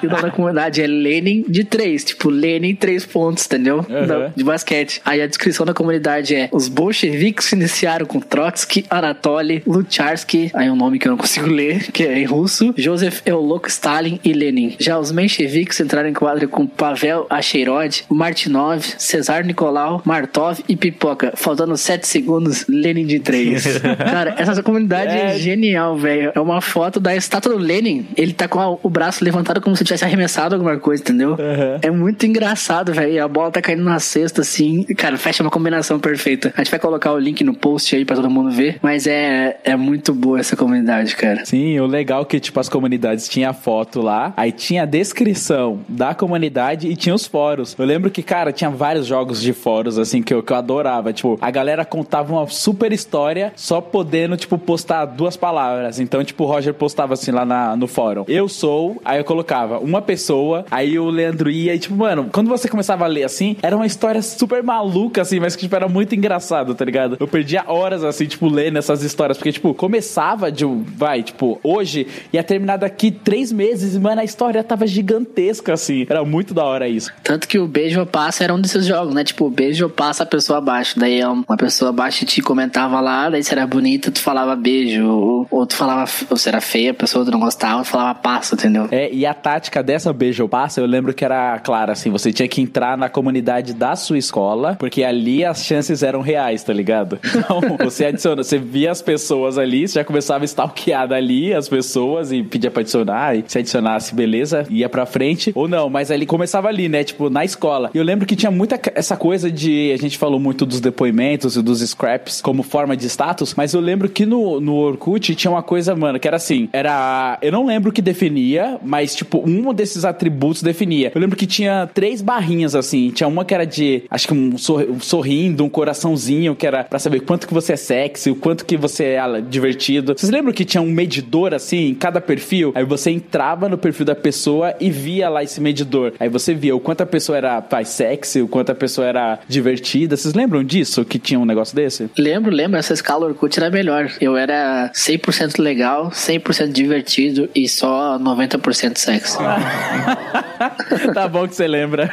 e o nome da comunidade é Lenin de três, tipo Lenin três pontos, entendeu? Uhum. Da- de basquete. Aí a descrição da comunidade é: os bolcheviques se iniciaram com Trotsky, Anatoly, Lucharsky, aí um nome que eu não consigo ler, que é em russo, Joseph Euloko Stalin e Lenin. Já os mencheviques entraram em quadra com Pavel Acheirod, Martinov, Cesar Nicolau, Martov e Pipoca. Faltando sete segundos, Lenin de três. Cara, essa comunidade é, É. genial, velho. É uma foto da estátua do Lenin. Ele tá com o braço levantado como se tivesse arremessado alguma coisa, entendeu? Uhum. É muito engraçado, velho. A bola tá caindo na cesta, assim. Cara, fecha uma combinação perfeita. A gente vai colocar o link no post aí pra todo mundo ver. Mas é, é muito boa essa comunidade, cara. Sim, o legal é que, tipo, as comunidades tinha a foto lá, aí tinha a descrição da comunidade e tinha os fóruns. Eu lembro que, cara, tinha vários jogos de fóruns, assim, que eu, que eu adorava. Tipo, a galera contava uma super história só podendo, tipo, postar duas palavras. Então, tipo, o Roger postava assim lá na- no fórum. Eu sou, aí eu colocava uma pessoa, aí o Leandro ia e, tipo, mano, quando você começava a ler assim, era uma história super maluca, assim, mas que, tipo, era muito engraçado, tá ligado? Eu perdia horas, assim, tipo, lendo essas histórias, porque, tipo, começava de, um- vai, tipo, hoje, ia terminar daqui três meses, e, mano, a história tava gigantesca, assim. Era muito da hora isso. Tanto que o beijo ou passa era um desses jogos, né? Tipo, beijo ou passa a pessoa abaixo. Daí uma pessoa abaixo te comentava lá, daí se era bonita, tu falava beijo. Ou, ou tu falava, ou se era feia, a pessoa não gostava, tu falava passa, entendeu? É, e a tática dessa beijo passa, eu lembro que era clara, assim, você tinha que entrar na comunidade da sua escola, porque ali as chances eram reais, tá ligado? Então, você adiciona, você via as pessoas ali, você já começava a stalkear dali as pessoas e pedia pra adicionar, e se adicionasse, beleza, ia pra frente, ou não, mas ali começava ali, né, tipo, na escola. Eu lembro que tinha muita essa coisa de, a gente falou muito dos depoimentos e dos scraps como forma de status, mas eu lembro que no, no Orkut tinha uma coisa, mano, que era assim, era, eu não lembro o que definia, mas, tipo, um desses atributos definia. Eu lembro que tinha três barrinhas, assim, tinha uma que era de, acho que um, sor- um sorrindo, um coraçãozinho, que era pra saber quanto que você é sexy, o quanto que você é ah, divertido. Vocês lembram que tinha um medidor, assim, em cada perfil? Aí você entrava no perfil da pessoa e via lá esse medidor. Aí você via o quanto a pessoa era pai sexy, o quanto a pessoa era divertida. Vocês lembram disso? Que tinha um negócio desse? Lembro, lembro, essa escala Orkut era melhor. Eu era 100% legal, 100% divertido e só 90% sexy. tá bom que você lembra.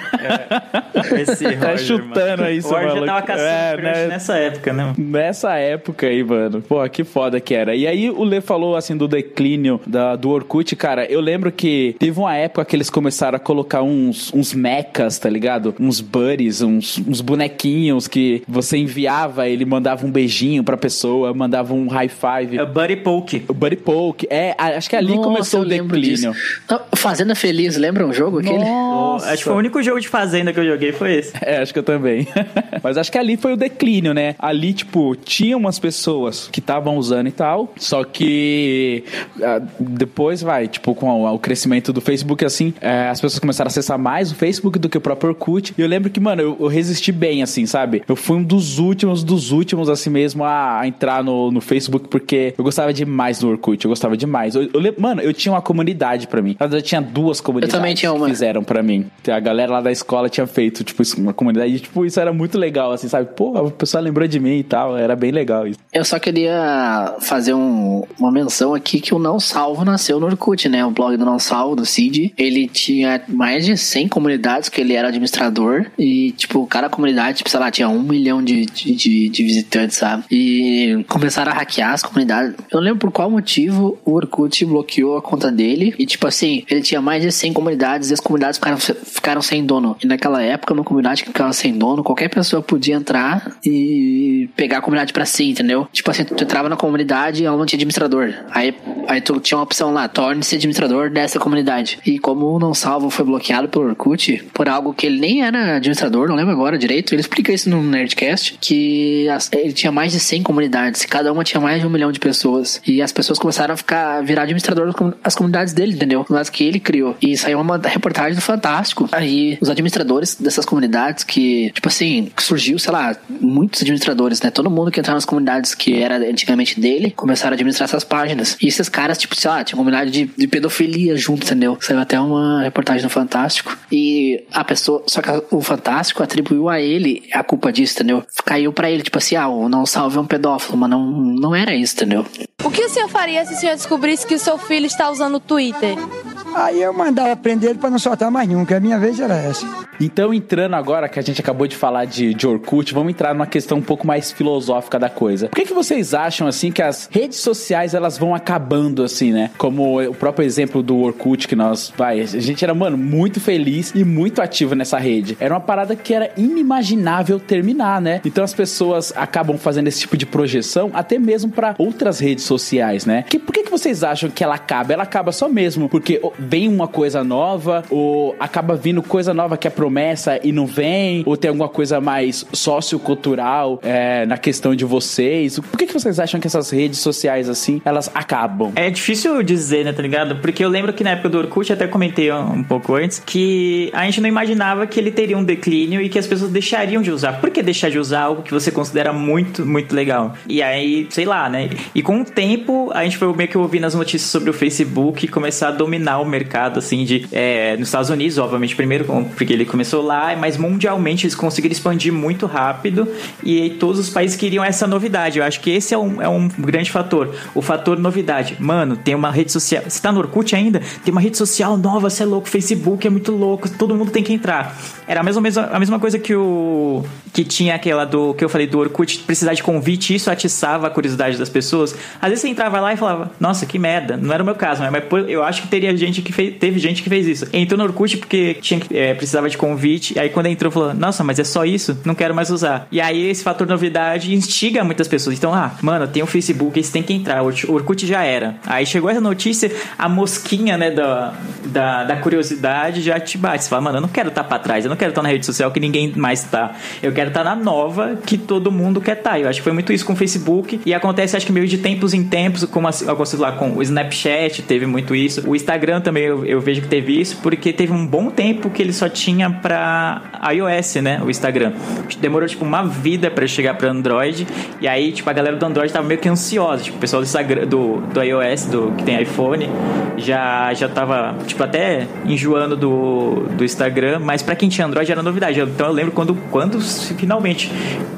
Esse Tá Roger, chutando mano. aí, O seu maluco. tava caçando É, né? nessa época, né? Nessa época aí, mano. Pô, que foda que era. E aí o Lê falou assim do declínio da, do Orkut, cara. Eu lembro que teve uma época que eles começaram a colocar uns, uns mechas, tá ligado? Uns buddies, uns, uns bonequinhos que você enviava, ele mandava um beijinho pra pessoa, mandava um high five. É o Buddy Poke. O Buddy Poke. É, acho que ali Nossa, começou o declínio. disso. Não, Fazenda Feliz, lembra um jogo aquele? Nossa. Acho que foi o único jogo de fazenda que eu joguei foi esse. É, acho que eu também. Mas acho que ali foi o declínio, né? Ali, tipo, tinha umas pessoas que estavam usando e tal, só que ah, depois vai, tipo, com o, o crescimento do Facebook, assim, é, as pessoas começaram a acessar mais o Facebook do que o próprio Orkut. E eu lembro que, mano, eu, resisti bem, assim, sabe? Eu fui um dos últimos, dos últimos, assim mesmo, a, entrar no, no Facebook, porque eu gostava demais do Orkut, eu gostava demais. Eu, eu mano, eu tinha uma comunidade pra mim. Eu tinha duas comunidades também tinha uma. fizeram pra mim. A galera lá da escola tinha feito, tipo, isso, uma comunidade, e, tipo, isso era muito legal, assim, sabe? Pô, a pessoa lembrou de mim e tal, era bem legal isso. Eu só queria fazer um- uma menção aqui que o Não Salvo nasceu no Orkut, né? O blog do Não Salvo, do Cid. Ele tinha mais de 100 comunidades que ele era administrador. E, tipo, cada comunidade, tipo, sei lá, tinha um milhão de, de, de- de visitantes, sabe? E começaram a hackear as comunidades. Eu não lembro por qual motivo o Orkut bloqueou a conta dele. E, tipo assim, ele tinha mais de 100 comunidades e as comunidades ficaram, ficaram sem dono. E naquela época, uma comunidade que ficava sem dono, qualquer pessoa podia entrar e pegar a comunidade pra si, entendeu? Tipo assim, tu entrava na comunidade e ela não tinha administrador. Aí, aí tu tinha uma opção lá, torne-se administrador dessa comunidade. E como o Não Salvo foi bloqueado pelo Orkut, por algo que ele nem era administrador, não lembro agora direito, ele explica isso no Nerdcast, que as- ele tinha mais de 100 comunidades, cada uma tinha mais de um milhão de pessoas. E as pessoas começaram a ficar, virar administrador das comu- as comunidades dele, entendeu? Comunidades que ele criou. E saiu uma reportagem do Fantástico. Aí, os administradores dessas comunidades que, tipo assim, surgiu, sei lá, muitos administradores, né? Todo mundo que entrava nas comunidades que era antigamente dele, começaram a administrar essas páginas. E esses caras, tipo, sei lá, tinha comunidade de, de pedofilia junto, entendeu? Saiu até uma reportagem no Fantástico. E a pessoa, só que o Fantástico atribuiu a ele a culpa disso, entendeu? Caiu pra ele, tipo assim, ah, o Não Salve é um pedófilo, mas não, não era isso, entendeu? O que o senhor faria se o senhor descobrisse que o seu filho está usando o Twitter? Aí eu mandava prender ele pra não soltar mais nunca. A minha vez era essa. Então, entrando agora, que a gente acabou de falar de, de Orkut, vamos entrar numa questão um pouco mais filosófica da coisa. Por que, que vocês acham, assim, que as redes sociais, elas vão acabando, assim, né? Como o próprio exemplo do Orkut, que nós, vai, a gente era, mano, muito feliz e muito ativo nessa rede. Era uma parada que era inimaginável terminar, né? Então, as pessoas acabam fazendo esse tipo de projeção, até mesmo para outras redes sociais, né? Que, por que, que vocês acham que ela acaba? Ela acaba só mesmo porque vem uma coisa nova, ou acaba vindo coisa nova que é promessa e não vem, ou tem alguma coisa mais sociocultural é, na questão de vocês? Por que, que vocês acham que essas redes sociais, assim, elas acabam? É difícil dizer, né, tá ligado? Porque eu lembro que na época do Orkut, até comentei um pouco antes, que a gente não imaginava que ele teria um declínio e que as pessoas deixariam de usar. Por que deixar de usar algo que você considera muito, muito legal? E aí, sei lá, né? E com o tempo, a gente foi meio que ouvindo as notícias sobre o Facebook começar a dominar o mercado, assim, de. É, nos Estados Unidos, obviamente, primeiro, porque ele começou lá, mas mundialmente eles conseguiram expandir muito rápido e todos os países queriam essa novidade. Eu acho que esse é um, é um grande fator. O fator novidade. Mano, tem uma rede social. Você tá no Orkut ainda? Tem uma rede social nova, você é louco. Facebook é muito louco, todo mundo tem que entrar. Era a mesma, a mesma coisa que o. que tinha aquela do. que eu falei do Orkut precisar de convite, isso atiçava a curiosidade das pessoas. Às vezes você entrava lá e falava, nossa, que merda. Não era o meu caso, mas eu acho que teria gente que fez, teve gente que fez isso. Entrou no Orkut porque tinha, é, precisava de convite, aí quando entrou falou, nossa, mas é só isso? Não quero mais usar. E aí esse fator novidade instiga muitas pessoas. Então, ah, mano, tem o um Facebook, você tem que entrar. O Orkut já era. Aí chegou essa notícia, a mosquinha, né, da, da, da curiosidade já te bate. Você fala, mano, eu não quero estar tá pra trás, eu não quero estar tá na rede social que ninguém mais tá. Eu quero estar tá na nova que todo mundo quer estar. Eu acho que foi muito isso com o Facebook e acontece, acho que meio de tempos em tempos, como aconteceu lá com o Snapchat, teve muito isso. O Instagram também eu, eu vejo que teve isso, porque teve um bom tempo que ele só tinha pra iOS, né, o Instagram. Demorou, tipo, uma vida para chegar para Android. E aí, tipo, a galera do Android tava meio que ansiosa. Tipo, o pessoal do Instagram, do, do iOS, do, que tem iPhone, já, já tava, tipo, até enjoando do, do Instagram. Mas para quem tinha Android era novidade. Então eu lembro quando, quando finalmente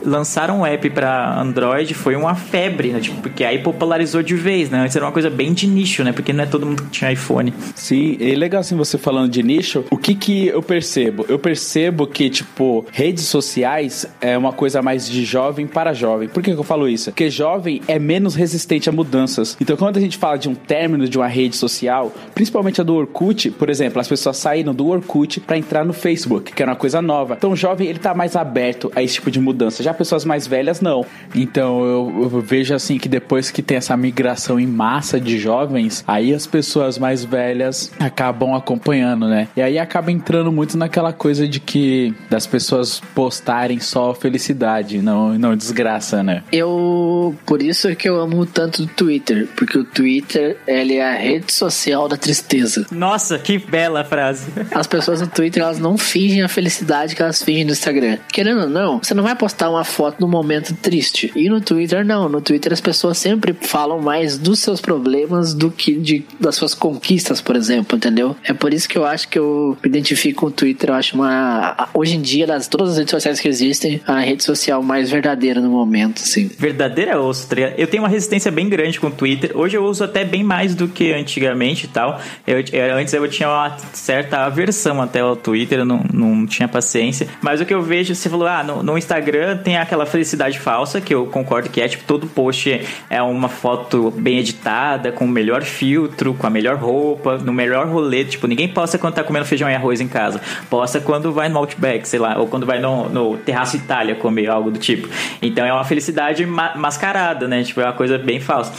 lançaram um app para Android, foi uma febre, né? Tipo, porque aí popularizou de vez, né? Antes era uma coisa bem de nicho, né? Porque não é todo mundo que tinha iPhone. Sim, é legal assim você falando de nicho. O que que eu percebo? Eu percebo que, tipo, redes sociais é uma coisa mais de jovem para jovem. Por que, que eu falo isso? Porque jovem é menos resistente a mudanças. Então, quando a gente fala de um término de uma rede social, principalmente a do Orkut, por exemplo, as pessoas saíram do Orkut para entrar no Facebook, que era uma coisa nova. Então, o jovem ele tá mais aberto a esse tipo de mudança. Já pessoas mais velhas não. Então, eu, eu vejo assim que depois que tem essa migração em massa de jovens, aí as pessoas mais velhas acabam acompanhando, né? E aí acaba entrando muito naquela coisa de que das pessoas postarem só felicidade, não, não desgraça, né? Eu. Por isso que eu amo tanto o Twitter. Porque o Twitter, ele é a rede social da tristeza. Nossa, que bela frase. As pessoas no Twitter, elas não fingem a felicidade que elas fingem no Instagram. Querendo ou não, você não vai postar uma foto no momento triste. E no Twitter, não. No Twitter, as pessoas sempre falam mais dos seus problemas do que de, das suas conquistas, por exemplo, entendeu? É por isso que eu acho que eu me identifico com o Twitter. Eu acho uma. Hoje em dia, das todas as redes sociais que existem, a rede social mais verdadeira no momento, assim. Verdadeira tá Eu tenho uma resistência bem grande com o Twitter. Hoje eu uso até bem mais do que antigamente e tal. Eu, eu, antes eu tinha uma certa aversão até ao Twitter, eu não, não tinha paciência. Mas o que eu vejo, você falou, ah, no, no Instagram tem aquela felicidade falsa, que eu concordo que é, tipo, todo post é uma foto bem editada, com o melhor filtro, com a melhor roupa, no melhor rolê. Tipo, ninguém posta quando tá comendo feijão e arroz em casa. Posta quando vai no Outback, sei lá, ou quando vai no, no Terraço Itália comer algo do tipo. Então é uma felicidade ma mascarada, né? Tipo, é uma coisa bem falsa.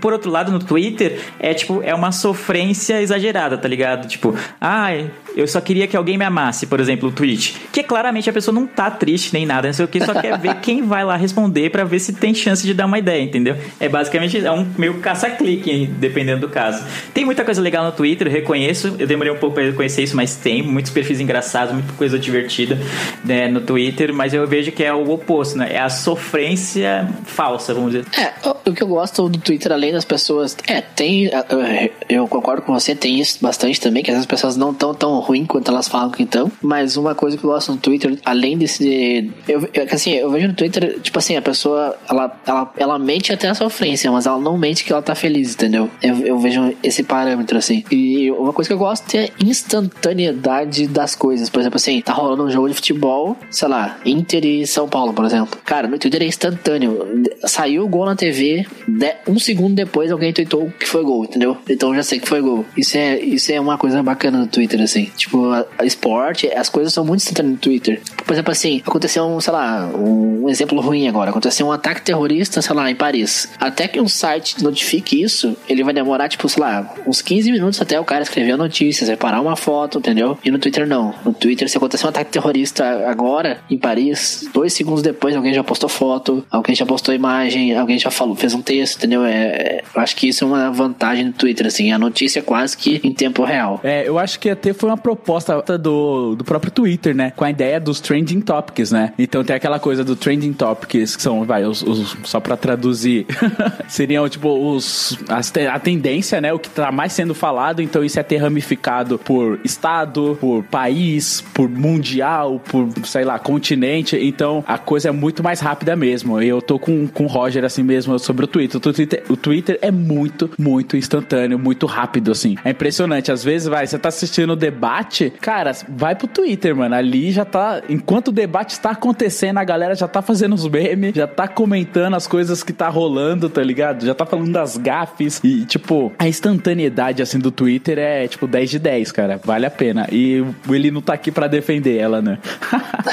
Por outro lado, no Twitter, é tipo, é uma sofrência exagerada, tá ligado? Tipo, ai, eu só queria que alguém me amasse, por exemplo, o tweet. Que claramente a pessoa não tá triste nem nada, não sei o que, só quer ver quem vai lá responder para ver se tem chance de dar uma ideia, entendeu? É basicamente é um meio caça-clique, dependendo do caso. Tem muita coisa legal no Twitter, reconheço. Eu demorei um pouco pra reconhecer isso, mas tem muitos perfis engraçados, muita coisa divertida né, no Twitter, mas eu vejo que é o oposto, né? É a sofrência falsa, vamos dizer. É, o que eu gosto do Twitter, além das pessoas. É, tem. Eu concordo com você, tem isso bastante também, que as pessoas não estão tão ruim quanto elas falam que estão. Mas uma coisa que eu gosto no Twitter, além desse. Eu, assim, eu vejo no Twitter, tipo assim, a pessoa ela, ela, ela mente até a sofrência, mas ela não mente que ela tá feliz, entendeu? Eu, eu vejo esse parâmetro, assim. E uma coisa que eu gosto é a instantaneidade das coisas. Por exemplo, assim, tá rolando um jogo de futebol, sei lá, Inter e São Paulo, por exemplo. Cara, no Twitter é instantâneo. Saiu o gol na TV, um segundo depois alguém tweetou que foi gol, entendeu? Então já sei que foi gol. Isso é, isso é uma coisa bacana no Twitter, assim. Tipo, a, a esporte, as coisas são muito instantâneas no Twitter. Por exemplo, assim, aconteceu um, sei lá, um exemplo ruim agora. Aconteceu um ataque terrorista, sei lá, em Paris. Até que um site notifique isso, ele vai demorar, tipo, sei lá, uns 15 minutos até o cara escrever a notícia, separar uma foto, entendeu? E no Twitter não. No Twitter, se acontecer um ataque terrorista agora, em Paris, dois segundos depois alguém já postou foto, alguém já postou imagem, alguém já falou, fez um texto, entendeu? É, é, eu acho que isso é uma vantagem do Twitter, assim, a notícia é quase que em tempo real. É, eu acho que até foi uma proposta do, do próprio Twitter, né? Com a ideia dos trending topics, né? Então tem aquela coisa do trending topics, que são, vai, os, os só pra traduzir, seriam, tipo, os, as, a tendência, né? O que tá mais sendo falado, então isso é ter ramificado por estado, por país, por mundial, por, sei lá, continente. Então a coisa é muito mais rápida mesmo. Eu tô com, com o Roger assim mesmo sobre o Twitter. O Twitter, o Twitter é muito, muito instantâneo, muito rápido, assim. É impressionante. Às vezes, vai, você tá assistindo o debate, cara, vai pro Twitter, mano. Ali já tá. Enquanto o debate está acontecendo, a galera já tá fazendo os memes, já tá comentando as coisas que tá rolando, tá ligado? Já tá falando das gafes. E, tipo, a instantaneidade, assim, do Twitter é, tipo, 10 de 10, cara. Vale a pena. E ele não tá aqui para defender ela, né?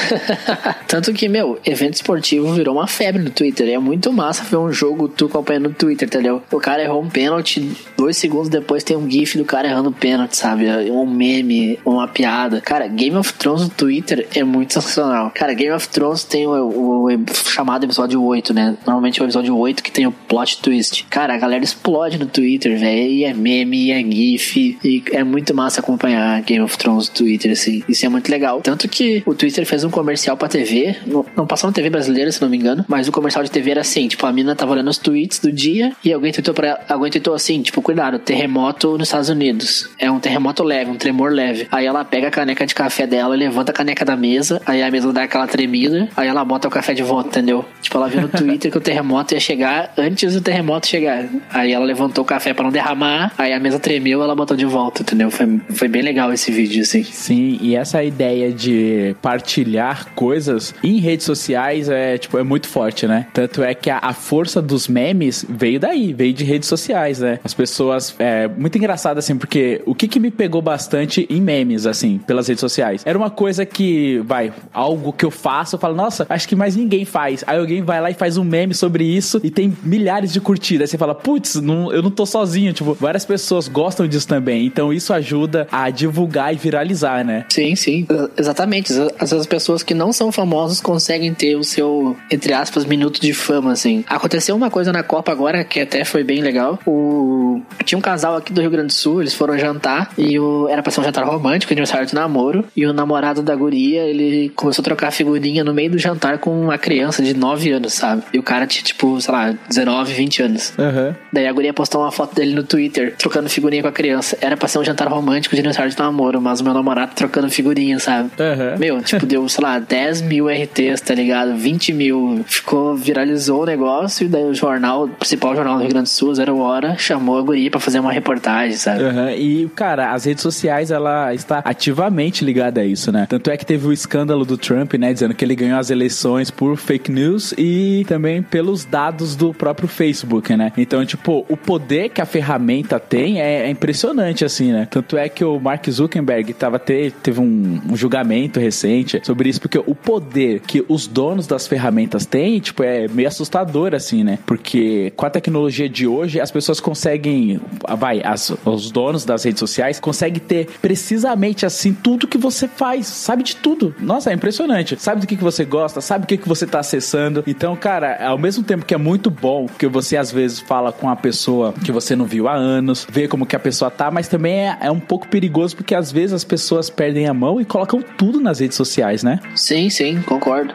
Tanto que, meu, evento esportivo virou uma febre no Twitter. É muito massa ver um jogo tu acompanhando no Twitter, entendeu? O cara errou um pênalti, dois segundos depois tem um gif do cara errando pênalti, sabe? Um meme, uma piada. Cara, Game of Thrones no Twitter é muito sensacional. Cara, Game of Thrones tem o, o, o chamado episódio 8, né? Normalmente é o episódio 8 que tem o plot twist. Cara, a galera explode no Twitter, velho. E é meme, e é gif. E é muito massa acompanhar Game of Thrones no Twitter, assim. Isso é muito legal. Tanto que o Twitter fez um comercial pra TV. Não, não passou na TV brasileira, se não me engano. Mas o comercial de TV era assim: tipo, a mina tava olhando os tweets do dia e alguém tweetou pra ela, alguém tweetou assim: tipo, cuidado, terremoto nos Estados Unidos. É um terremoto leve, um tremor leve. Aí ela pega a caneca de café dela, levanta a caneca da mesa, aí a mesa dá aquela tremida, aí ela bota o café de volta, entendeu? Tipo, ela viu no Twitter que o terremoto ia chegar antes do terremoto chegar. Aí ela levantou o café para não derramar, aí a mesa tremeu, ela botou de volta, entendeu? Foi, foi bem legal esse vídeo, assim. Sim, e essa ideia de partilhar coisas em redes sociais é, tipo, é muito forte, né? Tanto é que a, a força dos memes veio daí, veio de redes sociais, né? As pessoas, é muito engraçado, assim, porque o que que me pegou bastante em memes, assim, pelas redes sociais? Era uma coisa que, vai, algo que eu faço, eu falo, nossa, acho que mais ninguém faz. Aí alguém vai lá e faz um meme sobre isso e tem milhares de curtidas. Aí você fala, putz, eu não tô sozinho, tipo, várias pessoas gostam disso também. Então isso ajuda a divulgar e viralizar, né? Sim, sim, exatamente. Às vezes as pessoas que não são famosas conseguem ter o seu, entre aspas, minuto de fama, assim. Aconteceu uma coisa na Copa agora que até foi bem legal. O... Tinha um casal aqui do Rio Grande do Sul, eles foram jantar e o... era pra ser um jantar romântico, aniversário de namoro. E o namorado da guria, ele começou a trocar figurinha no meio do jantar com uma criança de 9 anos, sabe? E o cara tinha, tipo, sei lá, 19, 20 anos. Uhum. Daí a guria postou uma foto dele no Twitter, trocando figurinha com a criança. Era pra ser um jantar romântico de aniversário de namoro, mas o meu namorado trocando figurinha, sabe? Uhum. Meu, tipo, deu, sei lá, 10 mil RTs, tá ligado? 20 mil. Ficou, viralizou o negócio, e daí o jornal, o principal jornal do Rio Grande do Sul, Zero Hora, chamou a guria pra fazer uma reportagem, sabe? Uhum. E, cara, as redes sociais, ela está ativamente ligada a isso, né? Tanto é que teve o escândalo do Trump, né? Dizendo que ele ganhou as eleições por fake news e também pelos dados do próprio Facebook, né? Então, tipo, o poder que a ferramenta tem é, é impressionante, assim, né? Tanto é que o Mark Zuckerberg tava ter, teve um, um, julgamento recente sobre isso, porque o poder que os donos das ferramentas têm, tipo, é meio assustador, assim, né? Porque com a tecnologia de hoje, as pessoas conseguem, vai, as, os donos das redes sociais conseguem ter precisamente, assim, tudo que você faz, sabe de tudo. Nossa, é impressionante. Sabe do que, que você gosta, sabe o que, que você tá acessando. Então, cara, ao mesmo tempo que é muito bom, que você às vezes fala com a pessoa que você não viu há anos, vê como que a pessoa tá, mas também é, é um pouco perigoso porque às vezes as pessoas perdem a mão e colocam tudo nas redes sociais, né? Sim, sim, concordo.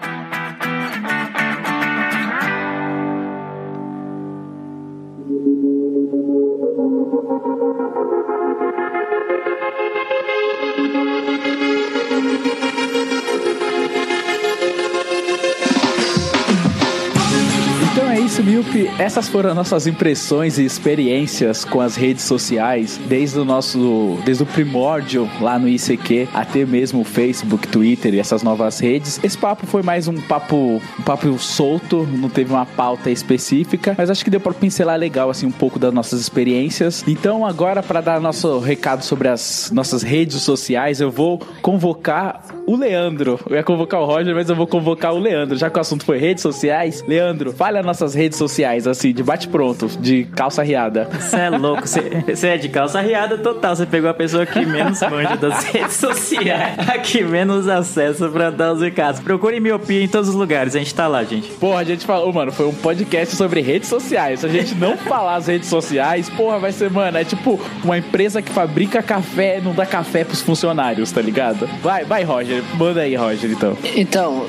Essas foram as nossas impressões e experiências com as redes sociais, desde o nosso, desde o primórdio lá no ICQ, até mesmo o Facebook, Twitter e essas novas redes. Esse papo foi mais um papo, um papo solto, não teve uma pauta específica, mas acho que deu para pincelar legal assim um pouco das nossas experiências. Então, agora para dar nosso recado sobre as nossas redes sociais, eu vou convocar o Leandro. Eu ia convocar o Roger, mas eu vou convocar o Leandro, já que o assunto foi redes sociais. Leandro, fale as nossas redes sociais, assim, de bate-pronto, de calça riada. Você é louco, você é de calça riada total. Você pegou a pessoa que menos manja das redes sociais, a que menos acesso pra dar os recados. Procure miopia em todos os lugares, a gente tá lá, gente. Porra, a gente falou, mano, foi um podcast sobre redes sociais. Se a gente não falar as redes sociais, porra, vai ser, mano, é tipo uma empresa que fabrica café, não dá café pros funcionários, tá ligado? Vai, vai, Roger. Manda aí, Roger, então. Então,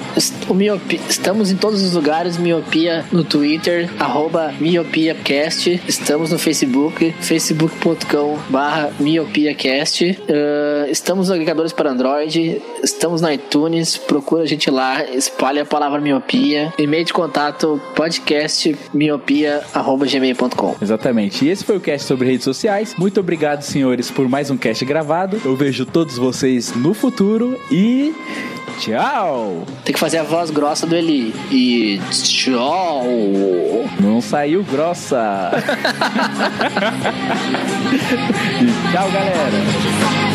o miopia, estamos em todos os lugares, miopia no Twitter, arroba miopiacast, estamos no Facebook, facebook.com barra miopiacast, uh, estamos nos agregadores para Android, estamos na iTunes, procura a gente lá, espalha a palavra miopia, e-mail de contato podcast miopia arroba gmail.com. Exatamente. E esse foi o cast sobre redes sociais. Muito obrigado, senhores, por mais um cast gravado. Eu vejo todos vocês no futuro e tchau! Tem que fazer a voz grossa do Eli. E tchau! Não saiu grossa! tchau, galera!